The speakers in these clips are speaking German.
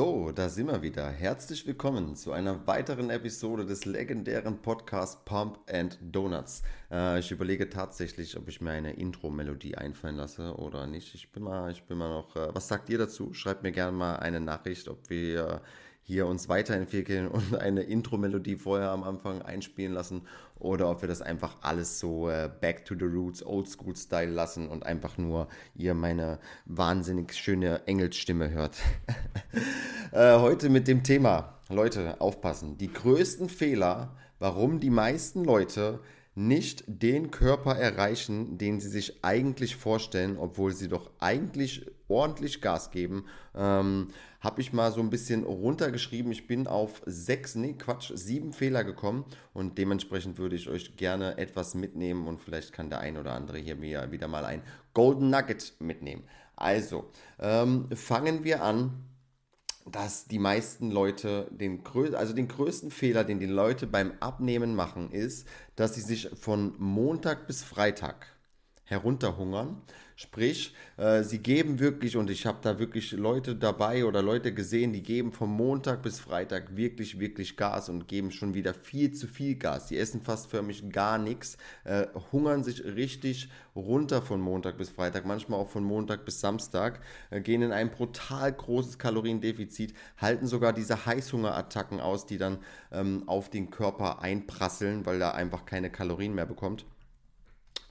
So, da sind wir wieder. Herzlich willkommen zu einer weiteren Episode des legendären Podcasts Pump and Donuts. Äh, ich überlege tatsächlich, ob ich mir eine Intro-Melodie einfallen lasse oder nicht. Ich bin mal, ich bin mal noch. Äh, was sagt ihr dazu? Schreibt mir gerne mal eine Nachricht, ob wir hier uns weiterentwickeln und eine Intro-Melodie vorher am Anfang einspielen lassen oder ob wir das einfach alles so äh, back to the roots, oldschool-Style lassen und einfach nur ihr meine wahnsinnig schöne Engelsstimme hört. äh, heute mit dem Thema, Leute, aufpassen, die größten Fehler, warum die meisten Leute nicht den Körper erreichen, den sie sich eigentlich vorstellen, obwohl sie doch eigentlich ordentlich Gas geben. Ähm, habe ich mal so ein bisschen runtergeschrieben. Ich bin auf sechs, nee, Quatsch, sieben Fehler gekommen und dementsprechend würde ich euch gerne etwas mitnehmen und vielleicht kann der ein oder andere hier mir wieder mal ein Golden Nugget mitnehmen. Also, ähm, fangen wir an dass die meisten Leute den, also den größten Fehler, den die Leute beim Abnehmen machen, ist, dass sie sich von Montag bis Freitag herunterhungern Sprich, äh, sie geben wirklich, und ich habe da wirklich Leute dabei oder Leute gesehen, die geben vom Montag bis Freitag wirklich, wirklich Gas und geben schon wieder viel zu viel Gas. Die essen fast förmlich gar nichts, äh, hungern sich richtig runter von Montag bis Freitag, manchmal auch von Montag bis Samstag, äh, gehen in ein brutal großes Kaloriendefizit, halten sogar diese Heißhungerattacken aus, die dann ähm, auf den Körper einprasseln, weil er einfach keine Kalorien mehr bekommt.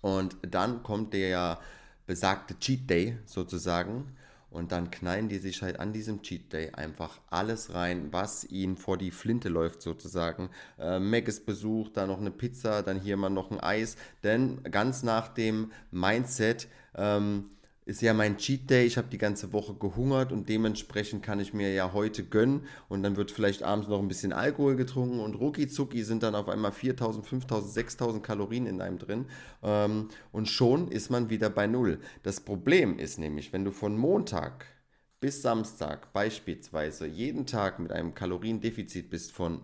Und dann kommt der besagte Cheat Day sozusagen. Und dann knallen die sich halt an diesem Cheat Day einfach alles rein, was ihnen vor die Flinte läuft sozusagen. Äh, Maggis Besuch, dann noch eine Pizza, dann hier mal noch ein Eis. Denn ganz nach dem Mindset, ähm, ist ja mein Cheat Day, ich habe die ganze Woche gehungert und dementsprechend kann ich mir ja heute gönnen. Und dann wird vielleicht abends noch ein bisschen Alkohol getrunken und rucki zucki sind dann auf einmal 4000, 5000, 6000 Kalorien in einem drin. Ähm, und schon ist man wieder bei Null. Das Problem ist nämlich, wenn du von Montag bis Samstag beispielsweise jeden Tag mit einem Kaloriendefizit bist von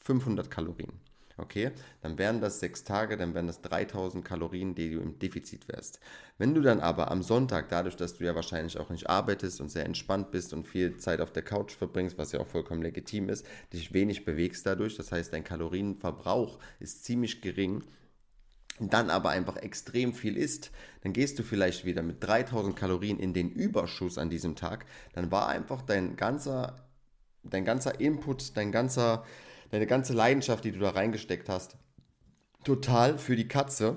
500 Kalorien, Okay, dann wären das sechs Tage, dann wären das 3000 Kalorien, die du im Defizit wärst. Wenn du dann aber am Sonntag, dadurch, dass du ja wahrscheinlich auch nicht arbeitest und sehr entspannt bist und viel Zeit auf der Couch verbringst, was ja auch vollkommen legitim ist, dich wenig bewegst dadurch, das heißt, dein Kalorienverbrauch ist ziemlich gering, dann aber einfach extrem viel isst, dann gehst du vielleicht wieder mit 3000 Kalorien in den Überschuss an diesem Tag, dann war einfach dein ganzer, dein ganzer Input, dein ganzer deine ganze Leidenschaft, die du da reingesteckt hast, total für die Katze,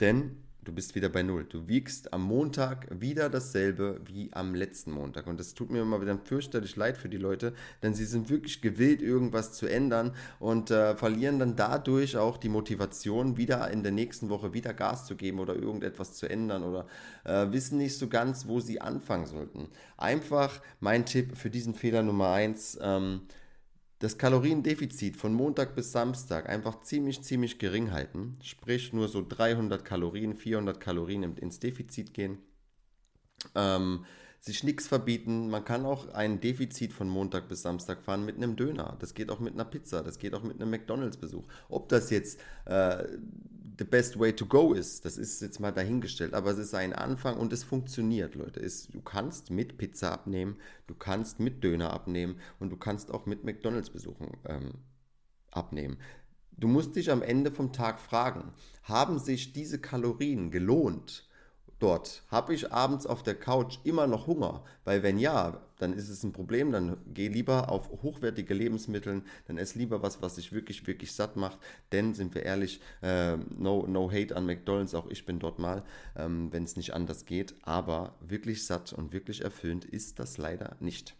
denn du bist wieder bei Null. Du wiegst am Montag wieder dasselbe wie am letzten Montag. Und das tut mir immer wieder fürchterlich leid für die Leute, denn sie sind wirklich gewillt, irgendwas zu ändern und äh, verlieren dann dadurch auch die Motivation, wieder in der nächsten Woche wieder Gas zu geben oder irgendetwas zu ändern oder äh, wissen nicht so ganz, wo sie anfangen sollten. Einfach mein Tipp für diesen Fehler Nummer eins. Ähm, das Kaloriendefizit von Montag bis Samstag einfach ziemlich, ziemlich gering halten. Sprich, nur so 300 Kalorien, 400 Kalorien ins Defizit gehen. Ähm, sich nichts verbieten. Man kann auch ein Defizit von Montag bis Samstag fahren mit einem Döner. Das geht auch mit einer Pizza. Das geht auch mit einem McDonalds-Besuch. Ob das jetzt äh, the best way to go ist, das ist jetzt mal dahingestellt. Aber es ist ein Anfang und es funktioniert, Leute. Es, du kannst mit Pizza abnehmen, du kannst mit Döner abnehmen und du kannst auch mit McDonalds-Besuchen ähm, abnehmen. Du musst dich am Ende vom Tag fragen, haben sich diese Kalorien gelohnt? Dort? Habe ich abends auf der Couch immer noch Hunger? Weil wenn ja, dann ist es ein Problem, dann geh lieber auf hochwertige Lebensmittel, dann ess lieber was, was dich wirklich, wirklich satt macht. Denn, sind wir ehrlich, äh, no, no hate an McDonalds, auch ich bin dort mal, ähm, wenn es nicht anders geht. Aber wirklich satt und wirklich erfüllend ist das leider nicht.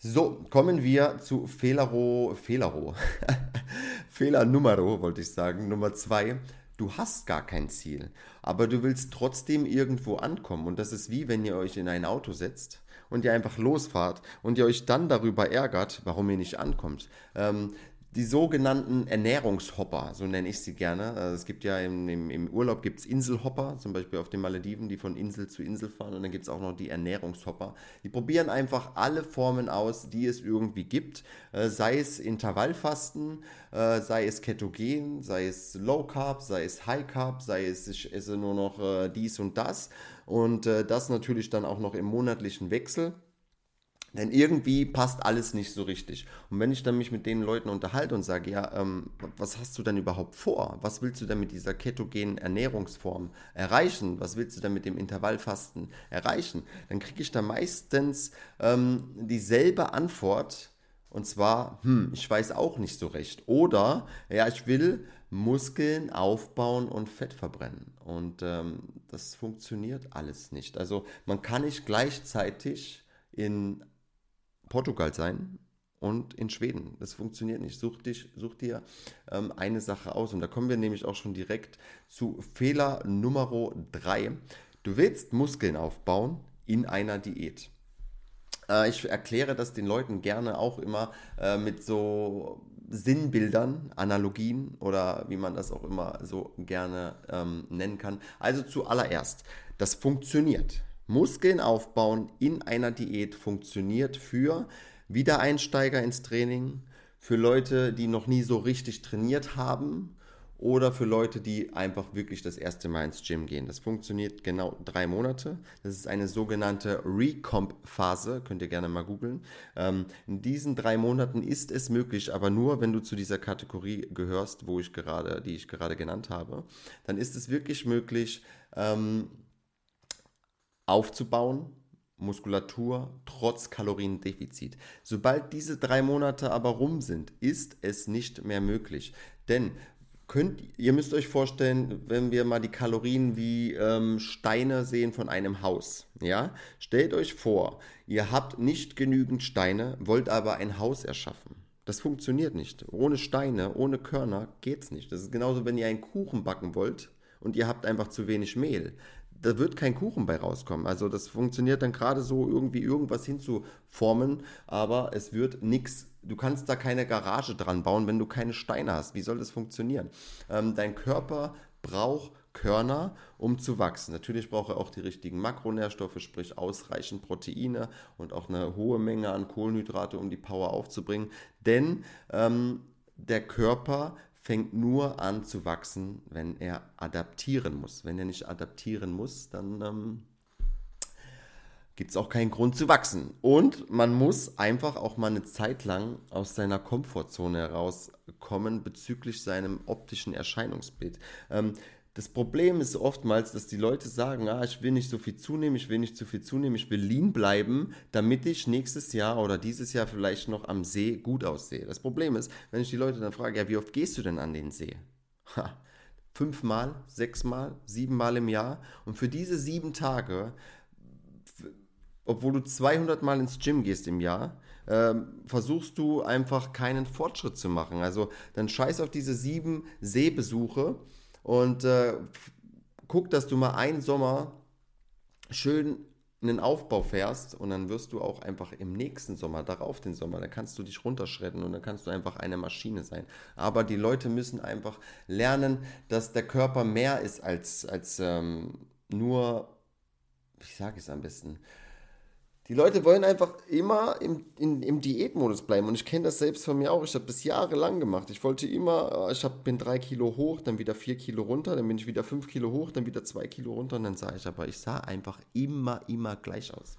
So, kommen wir zu Fehlero, Fehlero, Fehler Numero, wollte ich sagen, Nummer zwei du hast gar kein Ziel, aber du willst trotzdem irgendwo ankommen. Und das ist wie wenn ihr euch in ein Auto setzt und ihr einfach losfahrt und ihr euch dann darüber ärgert, warum ihr nicht ankommt. Ähm, die sogenannten Ernährungshopper, so nenne ich sie gerne. Also es gibt ja im, im, im Urlaub gibt's Inselhopper, zum Beispiel auf den Malediven, die von Insel zu Insel fahren. Und dann gibt es auch noch die Ernährungshopper. Die probieren einfach alle Formen aus, die es irgendwie gibt. Äh, sei es Intervallfasten, äh, sei es Ketogen, sei es Low Carb, sei es High Carb, sei es ich esse nur noch äh, dies und das. Und äh, das natürlich dann auch noch im monatlichen Wechsel. Denn irgendwie passt alles nicht so richtig. Und wenn ich dann mich mit den Leuten unterhalte und sage, ja, ähm, was hast du denn überhaupt vor? Was willst du denn mit dieser ketogenen Ernährungsform erreichen? Was willst du denn mit dem Intervallfasten erreichen? Dann kriege ich da meistens ähm, dieselbe Antwort. Und zwar, hm, ich weiß auch nicht so recht. Oder, ja, ich will Muskeln aufbauen und Fett verbrennen. Und ähm, das funktioniert alles nicht. Also man kann nicht gleichzeitig in Portugal sein und in Schweden. Das funktioniert nicht. Such, dich, such dir ähm, eine Sache aus. Und da kommen wir nämlich auch schon direkt zu Fehler Nummer 3. Du willst Muskeln aufbauen in einer Diät. Äh, ich erkläre das den Leuten gerne auch immer äh, mit so Sinnbildern, Analogien oder wie man das auch immer so gerne ähm, nennen kann. Also zuallererst, das funktioniert. Muskeln aufbauen in einer Diät funktioniert für Wiedereinsteiger ins Training, für Leute, die noch nie so richtig trainiert haben oder für Leute, die einfach wirklich das erste Mal ins Gym gehen. Das funktioniert genau drei Monate. Das ist eine sogenannte Recomp-Phase, könnt ihr gerne mal googeln. Ähm, in diesen drei Monaten ist es möglich, aber nur, wenn du zu dieser Kategorie gehörst, wo ich gerade, die ich gerade genannt habe, dann ist es wirklich möglich, ähm, aufzubauen, Muskulatur trotz Kaloriendefizit. Sobald diese drei Monate aber rum sind, ist es nicht mehr möglich. Denn könnt, ihr müsst euch vorstellen, wenn wir mal die Kalorien wie ähm, Steine sehen von einem Haus. Ja? Stellt euch vor, ihr habt nicht genügend Steine, wollt aber ein Haus erschaffen. Das funktioniert nicht. Ohne Steine, ohne Körner geht es nicht. Das ist genauso, wenn ihr einen Kuchen backen wollt und ihr habt einfach zu wenig Mehl da wird kein Kuchen bei rauskommen. Also das funktioniert dann gerade so irgendwie irgendwas hinzuformen, aber es wird nichts. Du kannst da keine Garage dran bauen, wenn du keine Steine hast. Wie soll das funktionieren? Ähm, dein Körper braucht Körner, um zu wachsen. Natürlich braucht er auch die richtigen Makronährstoffe, sprich ausreichend Proteine und auch eine hohe Menge an Kohlenhydrate, um die Power aufzubringen. Denn ähm, der Körper fängt nur an zu wachsen, wenn er adaptieren muss. Wenn er nicht adaptieren muss, dann ähm, gibt es auch keinen Grund zu wachsen. Und man muss einfach auch mal eine Zeit lang aus seiner Komfortzone herauskommen bezüglich seinem optischen Erscheinungsbild. Ähm, das Problem ist oftmals, dass die Leute sagen, ah, ich will nicht so viel zunehmen, ich will nicht zu viel zunehmen, ich will lean bleiben, damit ich nächstes Jahr oder dieses Jahr vielleicht noch am See gut aussehe. Das Problem ist, wenn ich die Leute dann frage, ja, wie oft gehst du denn an den See? Ha, fünfmal, sechsmal, siebenmal im Jahr. Und für diese sieben Tage, obwohl du 200 Mal ins Gym gehst im Jahr, ähm, versuchst du einfach keinen Fortschritt zu machen. Also dann scheiß auf diese sieben Seebesuche und äh, guck, dass du mal einen Sommer schön einen Aufbau fährst und dann wirst du auch einfach im nächsten Sommer, darauf den Sommer, da kannst du dich runterschreddern und dann kannst du einfach eine Maschine sein. Aber die Leute müssen einfach lernen, dass der Körper mehr ist als, als ähm, nur, wie sage ich es am besten, die Leute wollen einfach immer im, in, im Diätmodus bleiben. Und ich kenne das selbst von mir auch. Ich habe das jahrelang gemacht. Ich wollte immer, äh, ich hab, bin drei Kilo hoch, dann wieder vier Kilo runter, dann bin ich wieder fünf Kilo hoch, dann wieder zwei Kilo runter. Und dann sah ich aber, ich sah einfach immer, immer gleich aus.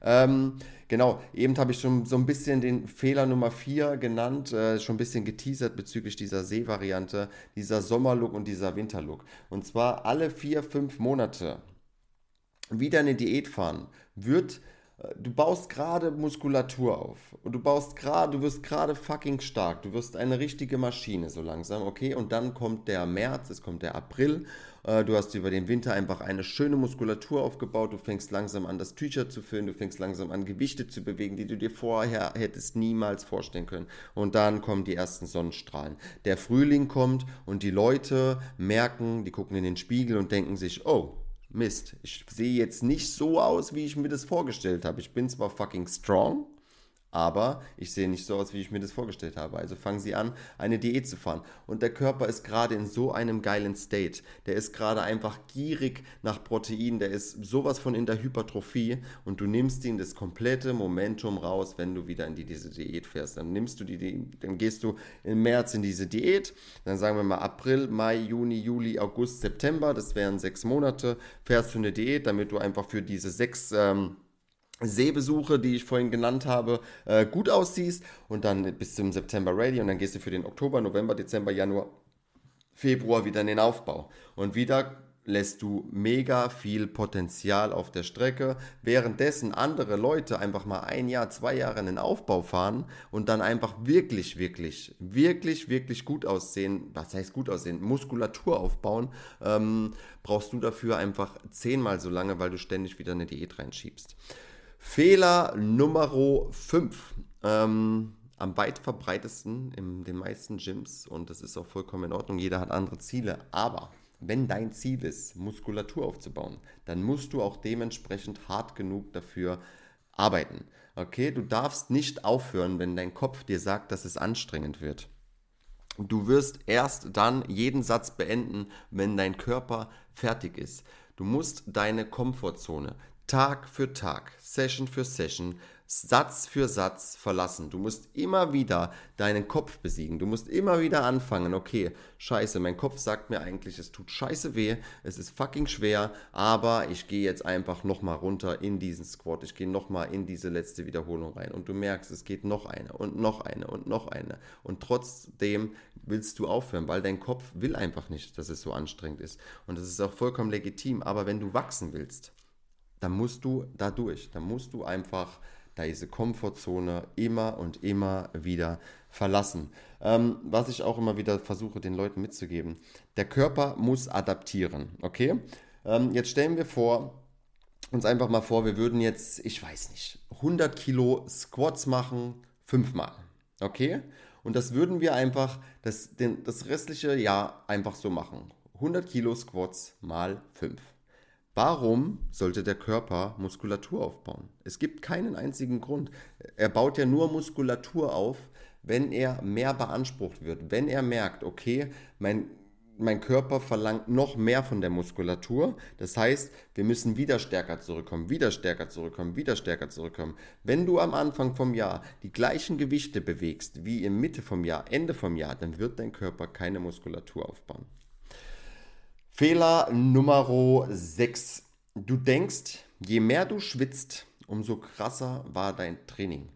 Ähm, genau, eben habe ich schon so ein bisschen den Fehler Nummer 4 genannt, äh, schon ein bisschen geteasert bezüglich dieser Seevariante, dieser Sommerlook und dieser Winterlook. Und zwar alle vier, fünf Monate wieder eine Diät fahren, wird du baust gerade Muskulatur auf und du baust gerade, du wirst gerade fucking stark, du wirst eine richtige Maschine so langsam, okay? Und dann kommt der März, es kommt der April, äh, du hast über den Winter einfach eine schöne Muskulatur aufgebaut, du fängst langsam an, das Tücher zu füllen, du fängst langsam an, Gewichte zu bewegen, die du dir vorher hättest niemals vorstellen können. Und dann kommen die ersten Sonnenstrahlen. Der Frühling kommt und die Leute merken, die gucken in den Spiegel und denken sich, oh, Mist, ich sehe jetzt nicht so aus, wie ich mir das vorgestellt habe. Ich bin zwar fucking strong, aber ich sehe nicht so aus, wie ich mir das vorgestellt habe. Also fangen Sie an, eine Diät zu fahren. Und der Körper ist gerade in so einem geilen State. Der ist gerade einfach gierig nach Protein. Der ist sowas von in der Hypertrophie. Und du nimmst ihn das komplette Momentum raus, wenn du wieder in die, diese Diät fährst. Dann nimmst du die, dann gehst du im März in diese Diät. Dann sagen wir mal April, Mai, Juni, Juli, August, September. Das wären sechs Monate. Fährst du eine Diät, damit du einfach für diese sechs... Ähm, Sehbesuche, die ich vorhin genannt habe, äh, gut aussiehst und dann bis zum September ready und dann gehst du für den Oktober, November, Dezember, Januar, Februar wieder in den Aufbau. Und wieder lässt du mega viel Potenzial auf der Strecke, währenddessen andere Leute einfach mal ein Jahr, zwei Jahre in den Aufbau fahren und dann einfach wirklich, wirklich, wirklich, wirklich gut aussehen. Was heißt gut aussehen? Muskulatur aufbauen, ähm, brauchst du dafür einfach zehnmal so lange, weil du ständig wieder eine Diät reinschiebst. Fehler Nummer 5. Ähm, am weit verbreitesten in den meisten Gyms und das ist auch vollkommen in Ordnung. Jeder hat andere Ziele, aber wenn dein Ziel ist, Muskulatur aufzubauen, dann musst du auch dementsprechend hart genug dafür arbeiten. Okay, du darfst nicht aufhören, wenn dein Kopf dir sagt, dass es anstrengend wird. Du wirst erst dann jeden Satz beenden, wenn dein Körper fertig ist. Du musst deine Komfortzone Tag für Tag, Session für Session Satz für Satz verlassen. Du musst immer wieder deinen Kopf besiegen. Du musst immer wieder anfangen, okay, scheiße, mein Kopf sagt mir eigentlich, es tut scheiße weh, es ist fucking schwer, aber ich gehe jetzt einfach nochmal runter in diesen Squat. Ich gehe nochmal in diese letzte Wiederholung rein. Und du merkst, es geht noch eine und noch eine und noch eine. Und trotzdem willst du aufhören, weil dein Kopf will einfach nicht, dass es so anstrengend ist. Und das ist auch vollkommen legitim. Aber wenn du wachsen willst, dann musst du da durch. Dann musst du einfach diese Komfortzone immer und immer wieder verlassen. Ähm, was ich auch immer wieder versuche, den Leuten mitzugeben. Der Körper muss adaptieren, okay? Ähm, jetzt stellen wir vor, uns einfach mal vor, wir würden jetzt, ich weiß nicht, 100 Kilo Squats machen, fünfmal, okay? Und das würden wir einfach das, den, das restliche Jahr einfach so machen. 100 Kilo Squats mal 5. Warum sollte der Körper Muskulatur aufbauen? Es gibt keinen einzigen Grund. Er baut ja nur Muskulatur auf, wenn er mehr beansprucht wird. Wenn er merkt, okay, mein, mein Körper verlangt noch mehr von der Muskulatur. Das heißt, wir müssen wieder stärker zurückkommen, wieder stärker zurückkommen, wieder stärker zurückkommen. Wenn du am Anfang vom Jahr die gleichen Gewichte bewegst wie in Mitte vom Jahr, Ende vom Jahr, dann wird dein Körper keine Muskulatur aufbauen. Fehler Nummer 6. Du denkst, je mehr du schwitzt, umso krasser war dein Training.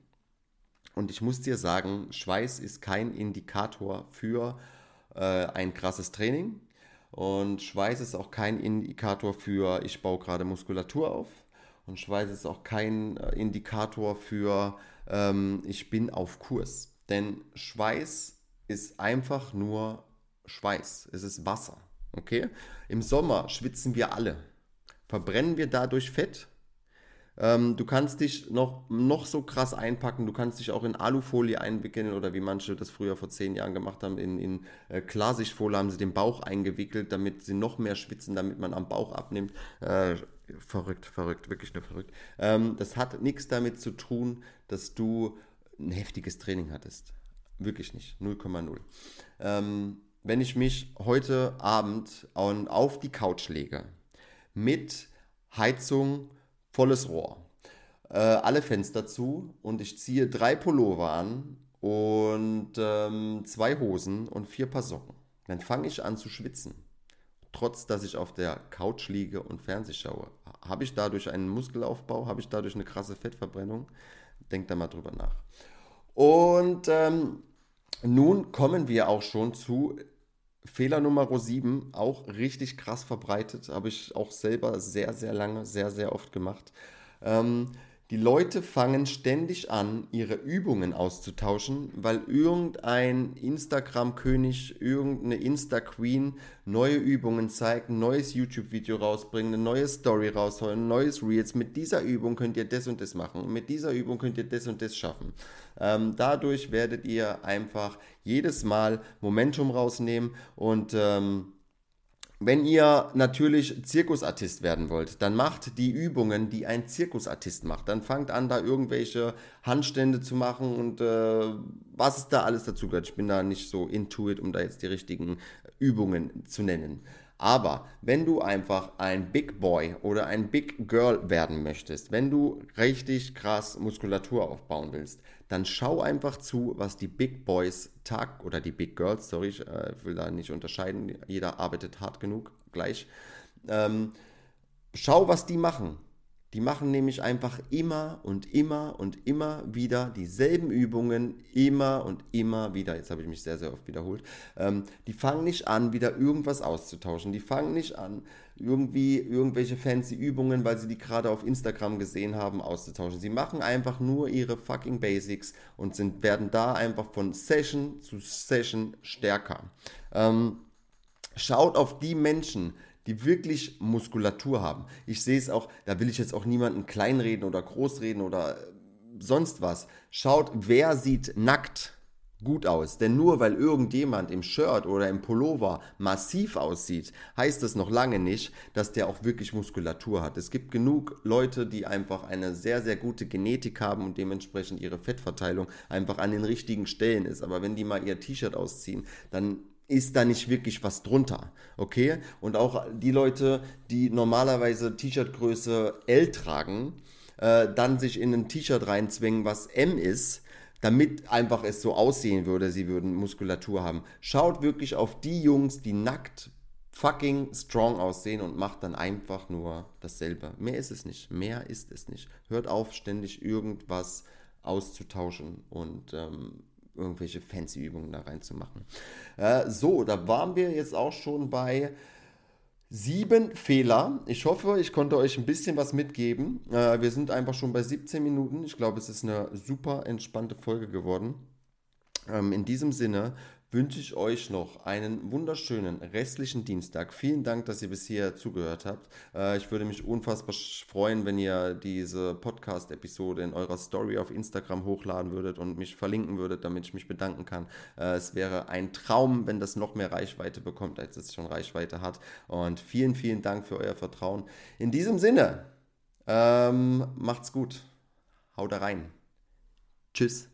Und ich muss dir sagen, Schweiß ist kein Indikator für äh, ein krasses Training. Und Schweiß ist auch kein Indikator für, ich baue gerade Muskulatur auf. Und Schweiß ist auch kein äh, Indikator für, ähm, ich bin auf Kurs. Denn Schweiß ist einfach nur Schweiß. Es ist Wasser. Okay? Im Sommer schwitzen wir alle. Verbrennen wir dadurch Fett? Ähm, du kannst dich noch, noch so krass einpacken, du kannst dich auch in Alufolie einwickeln oder wie manche das früher vor zehn Jahren gemacht haben, in, in äh, Klarsichtfolie haben sie den Bauch eingewickelt, damit sie noch mehr schwitzen, damit man am Bauch abnimmt. Äh, verrückt, verrückt, wirklich nur verrückt. Ähm, das hat nichts damit zu tun, dass du ein heftiges Training hattest. Wirklich nicht, 0,0. Ähm, wenn ich mich heute Abend auf die Couch lege, mit Heizung, volles Rohr, äh, alle Fenster zu und ich ziehe drei Pullover an und ähm, zwei Hosen und vier Paar Socken, dann fange ich an zu schwitzen. Trotz dass ich auf der Couch liege und Fernseh schaue. Habe ich dadurch einen Muskelaufbau? Habe ich dadurch eine krasse Fettverbrennung? Denkt da mal drüber nach. Und ähm, nun kommen wir auch schon zu Fehler Nummer 7, auch richtig krass verbreitet, habe ich auch selber sehr, sehr lange, sehr, sehr oft gemacht. Ähm, die Leute fangen ständig an, ihre Übungen auszutauschen, weil irgendein Instagram-König, irgendeine Insta-Queen neue Übungen zeigt, ein neues YouTube-Video rausbringen, eine neue Story rausholen, ein neues Reels. Mit dieser Übung könnt ihr das und das machen. mit dieser Übung könnt ihr das und das schaffen. Ähm, dadurch werdet ihr einfach jedes Mal Momentum rausnehmen und ähm, wenn ihr natürlich Zirkusartist werden wollt, dann macht die Übungen, die ein Zirkusartist macht. Dann fangt an, da irgendwelche Handstände zu machen und äh, was es da alles dazu gehört. Ich bin da nicht so intuit, um da jetzt die richtigen Übungen zu nennen. Aber wenn du einfach ein Big Boy oder ein Big Girl werden möchtest, wenn du richtig krass Muskulatur aufbauen willst, dann schau einfach zu, was die Big Boys Tag oder die Big Girls, sorry, ich äh, will da nicht unterscheiden, jeder arbeitet hart genug gleich. Ähm, schau, was die machen. Die machen nämlich einfach immer und immer und immer wieder dieselben Übungen, immer und immer wieder. Jetzt habe ich mich sehr, sehr oft wiederholt. Ähm, die fangen nicht an, wieder irgendwas auszutauschen. Die fangen nicht an, irgendwie irgendwelche fancy Übungen, weil sie die gerade auf Instagram gesehen haben, auszutauschen. Sie machen einfach nur ihre fucking Basics und sind, werden da einfach von Session zu Session stärker. Ähm, schaut auf die Menschen, die wirklich Muskulatur haben. Ich sehe es auch, da will ich jetzt auch niemanden kleinreden oder großreden oder äh, sonst was. Schaut, wer sieht nackt gut aus. Denn nur weil irgendjemand im Shirt oder im Pullover massiv aussieht, heißt das noch lange nicht, dass der auch wirklich Muskulatur hat. Es gibt genug Leute, die einfach eine sehr, sehr gute Genetik haben und dementsprechend ihre Fettverteilung einfach an den richtigen Stellen ist. Aber wenn die mal ihr T-Shirt ausziehen, dann ist da nicht wirklich was drunter. Okay? Und auch die Leute, die normalerweise T-Shirt-Größe L tragen, äh, dann sich in ein T-Shirt reinzwingen, was M ist, damit einfach es so aussehen würde, sie würden Muskulatur haben. Schaut wirklich auf die Jungs, die nackt fucking strong aussehen und macht dann einfach nur dasselbe. Mehr ist es nicht. Mehr ist es nicht. Hört auf, ständig irgendwas auszutauschen und ähm, irgendwelche fancy Übungen da reinzumachen. Äh, so, da waren wir jetzt auch schon bei sieben Fehler. Ich hoffe, ich konnte euch ein bisschen was mitgeben. Äh, wir sind einfach schon bei 17 Minuten. Ich glaube, es ist eine super entspannte Folge geworden. Ähm, in diesem Sinne wünsche ich euch noch einen wunderschönen restlichen Dienstag. Vielen Dank, dass ihr bis hier zugehört habt. Äh, ich würde mich unfassbar freuen, wenn ihr diese Podcast-Episode in eurer Story auf Instagram hochladen würdet und mich verlinken würdet, damit ich mich bedanken kann. Äh, es wäre ein Traum, wenn das noch mehr Reichweite bekommt, als es schon Reichweite hat. Und vielen, vielen Dank für euer Vertrauen. In diesem Sinne, ähm, macht's gut. Haut rein. Tschüss.